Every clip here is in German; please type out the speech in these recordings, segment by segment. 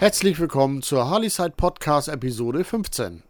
Herzlich willkommen zur Harley-Side Podcast Episode 15.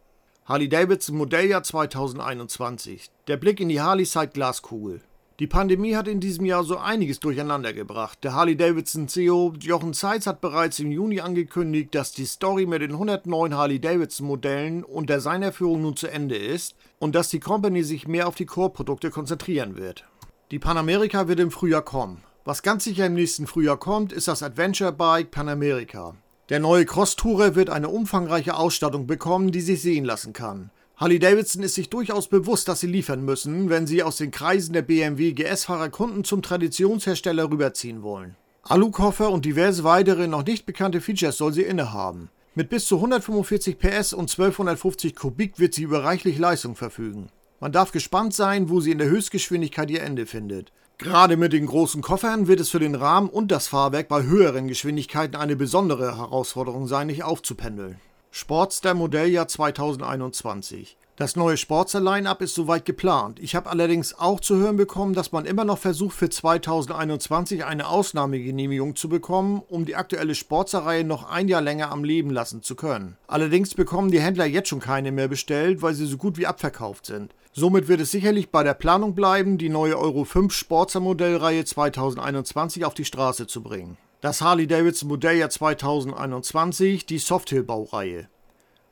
Harley-Davidson Modelljahr 2021. Der Blick in die Harley-Side Glaskugel. Die Pandemie hat in diesem Jahr so einiges durcheinander gebracht. Der Harley-Davidson CEO Jochen Zeitz hat bereits im Juni angekündigt, dass die Story mit den 109 Harley-Davidson Modellen und der Seinerführung nun zu Ende ist und dass die Company sich mehr auf die Core-Produkte konzentrieren wird. Die Panamerika wird im Frühjahr kommen. Was ganz sicher im nächsten Frühjahr kommt, ist das Adventure Bike Panamerika. Der neue Cross-Tourer wird eine umfangreiche Ausstattung bekommen, die sich sehen lassen kann. Harley-Davidson ist sich durchaus bewusst, dass sie liefern müssen, wenn sie aus den Kreisen der BMW GS-Fahrer Kunden zum Traditionshersteller rüberziehen wollen. Alukoffer und diverse weitere noch nicht bekannte Features soll sie innehaben. Mit bis zu 145 PS und 1250 Kubik wird sie über reichlich Leistung verfügen. Man darf gespannt sein, wo sie in der Höchstgeschwindigkeit ihr Ende findet. Gerade mit den großen Koffern wird es für den Rahmen und das Fahrwerk bei höheren Geschwindigkeiten eine besondere Herausforderung sein, nicht aufzupendeln. Sportster Modelljahr 2021. Das neue Sportster-Line-Up ist soweit geplant. Ich habe allerdings auch zu hören bekommen, dass man immer noch versucht, für 2021 eine Ausnahmegenehmigung zu bekommen, um die aktuelle Sportster-Reihe noch ein Jahr länger am Leben lassen zu können. Allerdings bekommen die Händler jetzt schon keine mehr bestellt, weil sie so gut wie abverkauft sind. Somit wird es sicherlich bei der Planung bleiben, die neue Euro 5 Sportster Modellreihe 2021 auf die Straße zu bringen. Das Harley-Davidson Modelljahr 2021, die Softhill-Baureihe.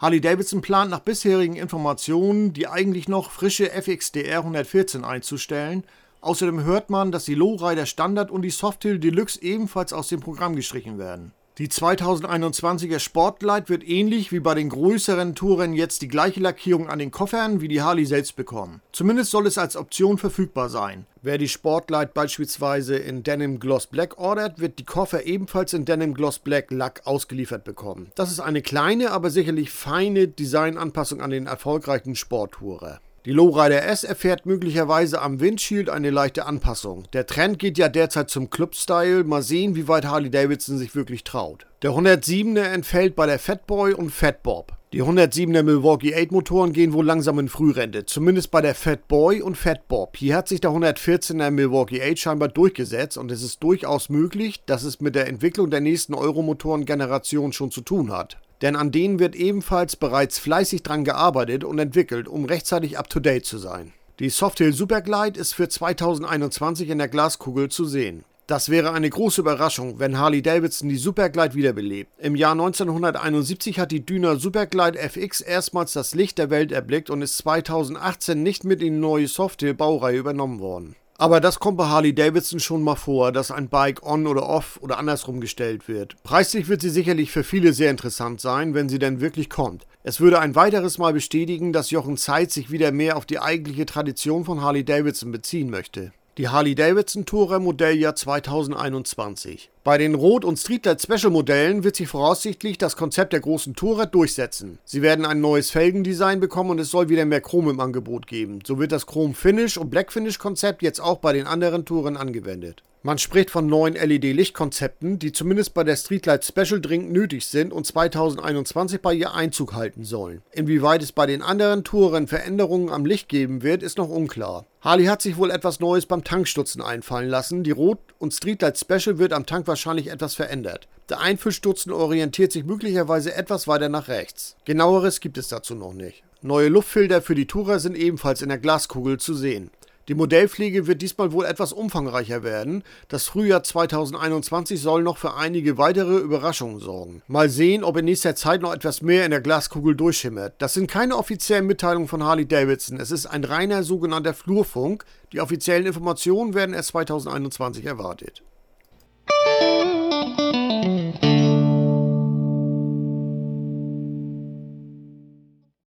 Harley-Davidson plant nach bisherigen Informationen, die eigentlich noch frische FXDR 114 einzustellen. Außerdem hört man, dass die Lowrider Standard und die Softail Deluxe ebenfalls aus dem Programm gestrichen werden. Die 2021er Sportlight wird ähnlich wie bei den größeren Touren jetzt die gleiche Lackierung an den Koffern wie die Harley selbst bekommen. Zumindest soll es als Option verfügbar sein. Wer die Sportlight beispielsweise in Denim Gloss Black ordert, wird die Koffer ebenfalls in Denim Gloss Black Lack ausgeliefert bekommen. Das ist eine kleine, aber sicherlich feine Designanpassung an den erfolgreichen Sporttourer. Die Lowrider S erfährt möglicherweise am Windshield eine leichte Anpassung. Der Trend geht ja derzeit zum Club-Style. Mal sehen, wie weit Harley Davidson sich wirklich traut. Der 107er entfällt bei der Fatboy und Fatbob. Die 107er Milwaukee 8 Motoren gehen wohl langsam in Frührente, zumindest bei der Fatboy und Fatbob. Hier hat sich der 114er Milwaukee 8 scheinbar durchgesetzt und es ist durchaus möglich, dass es mit der Entwicklung der nächsten Euromotoren-Generation schon zu tun hat denn an denen wird ebenfalls bereits fleißig dran gearbeitet und entwickelt, um rechtzeitig up-to-date zu sein. Die Softail Superglide ist für 2021 in der Glaskugel zu sehen. Das wäre eine große Überraschung, wenn Harley Davidson die Superglide wiederbelebt. Im Jahr 1971 hat die Düner Superglide FX erstmals das Licht der Welt erblickt und ist 2018 nicht mit in die neue Softail Baureihe übernommen worden. Aber das kommt bei Harley Davidson schon mal vor, dass ein Bike on oder off oder andersrum gestellt wird. Preislich wird sie sicherlich für viele sehr interessant sein, wenn sie denn wirklich kommt. Es würde ein weiteres Mal bestätigen, dass Jochen Zeit sich wieder mehr auf die eigentliche Tradition von Harley Davidson beziehen möchte die Harley-Davidson Tourer Modelljahr 2021. Bei den Rot- und Streetlight Special Modellen wird sich voraussichtlich das Konzept der großen Tourer durchsetzen. Sie werden ein neues Felgendesign bekommen und es soll wieder mehr Chrom im Angebot geben. So wird das Chrom Finish und Black Finish Konzept jetzt auch bei den anderen Touren angewendet. Man spricht von neuen LED-Lichtkonzepten, die zumindest bei der Streetlight Special dringend nötig sind und 2021 bei ihr Einzug halten sollen. Inwieweit es bei den anderen Touren Veränderungen am Licht geben wird, ist noch unklar. Harley hat sich wohl etwas Neues beim Tankstutzen einfallen lassen. Die Rot- und Streetlight Special wird am Tank wahrscheinlich etwas verändert. Der Einfüllstutzen orientiert sich möglicherweise etwas weiter nach rechts. Genaueres gibt es dazu noch nicht. Neue Luftfilter für die Tourer sind ebenfalls in der Glaskugel zu sehen. Die Modellpflege wird diesmal wohl etwas umfangreicher werden. Das Frühjahr 2021 soll noch für einige weitere Überraschungen sorgen. Mal sehen, ob in nächster Zeit noch etwas mehr in der Glaskugel durchschimmert. Das sind keine offiziellen Mitteilungen von Harley Davidson. Es ist ein reiner sogenannter Flurfunk. Die offiziellen Informationen werden erst 2021 erwartet.